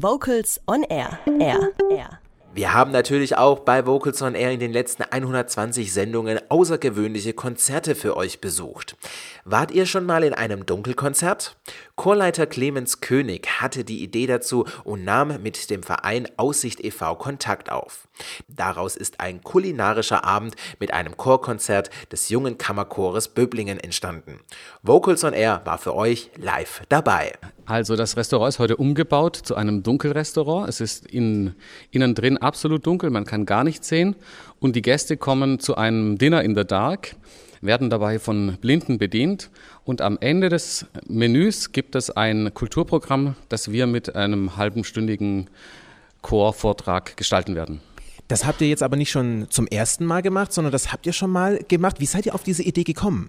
Vocals on Air. Air. Air. Wir haben natürlich auch bei Vocals on Air in den letzten 120 Sendungen außergewöhnliche Konzerte für euch besucht. Wart ihr schon mal in einem Dunkelkonzert? Chorleiter Clemens König hatte die Idee dazu und nahm mit dem Verein Aussicht e.V. Kontakt auf. Daraus ist ein kulinarischer Abend mit einem Chorkonzert des jungen Kammerchores Böblingen entstanden. Vocals on Air war für euch live dabei. Also das Restaurant ist heute umgebaut zu einem Dunkelrestaurant. Es ist in, innen drin absolut dunkel, man kann gar nichts sehen. Und die Gäste kommen zu einem Dinner in the Dark, werden dabei von Blinden bedient. Und am Ende des Menüs gibt es ein Kulturprogramm, das wir mit einem halbenstündigen Chorvortrag gestalten werden. Das habt ihr jetzt aber nicht schon zum ersten Mal gemacht, sondern das habt ihr schon mal gemacht. Wie seid ihr auf diese Idee gekommen?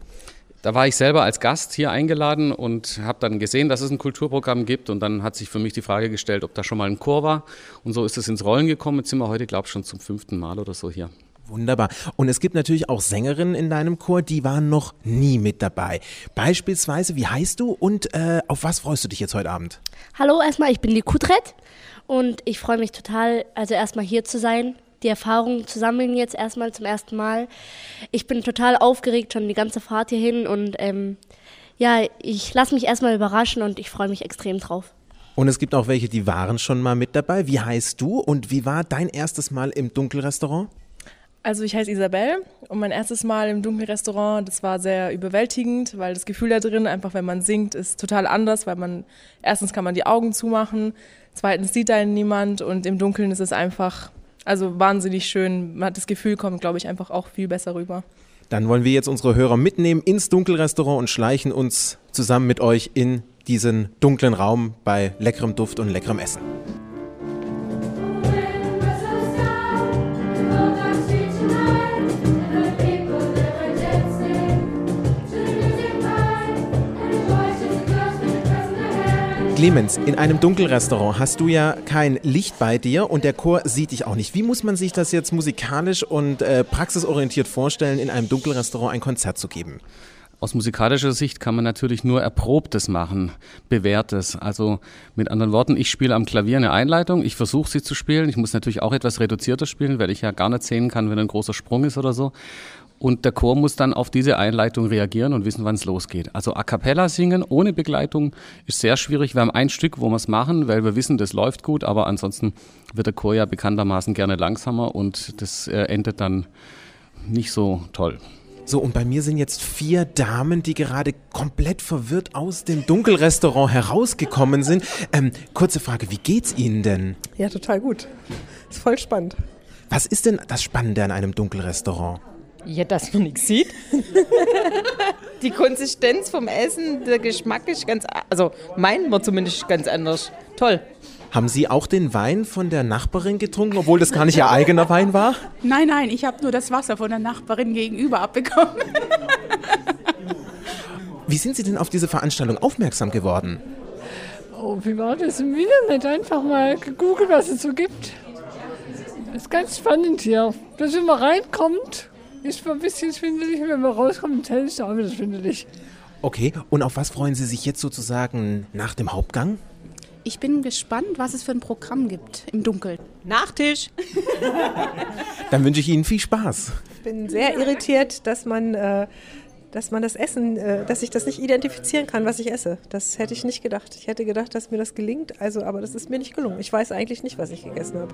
Da war ich selber als Gast hier eingeladen und habe dann gesehen, dass es ein Kulturprogramm gibt. Und dann hat sich für mich die Frage gestellt, ob da schon mal ein Chor war. Und so ist es ins Rollen gekommen. Jetzt sind wir heute, glaube ich, schon zum fünften Mal oder so hier. Wunderbar. Und es gibt natürlich auch Sängerinnen in deinem Chor, die waren noch nie mit dabei. Beispielsweise, wie heißt du und äh, auf was freust du dich jetzt heute Abend? Hallo, erstmal, ich bin die Kutret und ich freue mich total, also erstmal hier zu sein die Erfahrung zu sammeln jetzt erstmal zum ersten Mal. Ich bin total aufgeregt schon die ganze Fahrt hierhin und ähm, ja, ich lasse mich erstmal überraschen und ich freue mich extrem drauf. Und es gibt auch welche, die waren schon mal mit dabei. Wie heißt du und wie war dein erstes Mal im Dunkelrestaurant? Also ich heiße Isabel und mein erstes Mal im Dunkelrestaurant, das war sehr überwältigend, weil das Gefühl da drin, einfach wenn man singt, ist total anders, weil man erstens kann man die Augen zumachen, zweitens sieht einen niemand und im Dunkeln ist es einfach also wahnsinnig schön. Man hat das Gefühl, kommt, glaube ich, einfach auch viel besser rüber. Dann wollen wir jetzt unsere Hörer mitnehmen ins Dunkelrestaurant und schleichen uns zusammen mit euch in diesen dunklen Raum bei leckerem Duft und leckerem Essen. Clemens, in einem Dunkelrestaurant hast du ja kein Licht bei dir und der Chor sieht dich auch nicht. Wie muss man sich das jetzt musikalisch und äh, praxisorientiert vorstellen, in einem Dunkelrestaurant ein Konzert zu geben? Aus musikalischer Sicht kann man natürlich nur Erprobtes machen, Bewährtes. Also mit anderen Worten, ich spiele am Klavier eine Einleitung, ich versuche sie zu spielen. Ich muss natürlich auch etwas reduzierter spielen, weil ich ja gar nicht sehen kann, wenn ein großer Sprung ist oder so. Und der Chor muss dann auf diese Einleitung reagieren und wissen, wann es losgeht. Also a cappella singen ohne Begleitung ist sehr schwierig. Wir haben ein Stück, wo wir es machen, weil wir wissen, das läuft gut, aber ansonsten wird der Chor ja bekanntermaßen gerne langsamer und das äh, endet dann nicht so toll. So, und bei mir sind jetzt vier Damen, die gerade komplett verwirrt aus dem Dunkelrestaurant herausgekommen sind. Ähm, kurze Frage, wie geht's Ihnen denn? Ja, total gut. Ist voll spannend. Was ist denn das Spannende an einem Dunkelrestaurant? Ja, dass man nichts sieht. Die Konsistenz vom Essen, der Geschmack ist ganz, also meinen wir zumindest ganz anders. Toll. Haben Sie auch den Wein von der Nachbarin getrunken, obwohl das gar nicht Ihr eigener Wein war? Nein, nein, ich habe nur das Wasser von der Nachbarin gegenüber abbekommen. Wie sind Sie denn auf diese Veranstaltung aufmerksam geworden? Oh, wie war das im Internet? Einfach mal gegoogelt, was es so gibt. Das ist ganz spannend hier. Dass wenn man reinkommt, ist ein bisschen schwindelig. Wenn man rauskommt, ist es auch wieder schwindelig. Okay, und auf was freuen Sie sich jetzt sozusagen nach dem Hauptgang? Ich bin gespannt, was es für ein Programm gibt im Dunkeln. Nachtisch. Dann wünsche ich Ihnen viel Spaß. Ich bin sehr irritiert, dass man, äh, dass man das Essen, äh, dass ich das nicht identifizieren kann, was ich esse. Das hätte ich nicht gedacht. Ich hätte gedacht, dass mir das gelingt, also, aber das ist mir nicht gelungen. Ich weiß eigentlich nicht, was ich gegessen habe.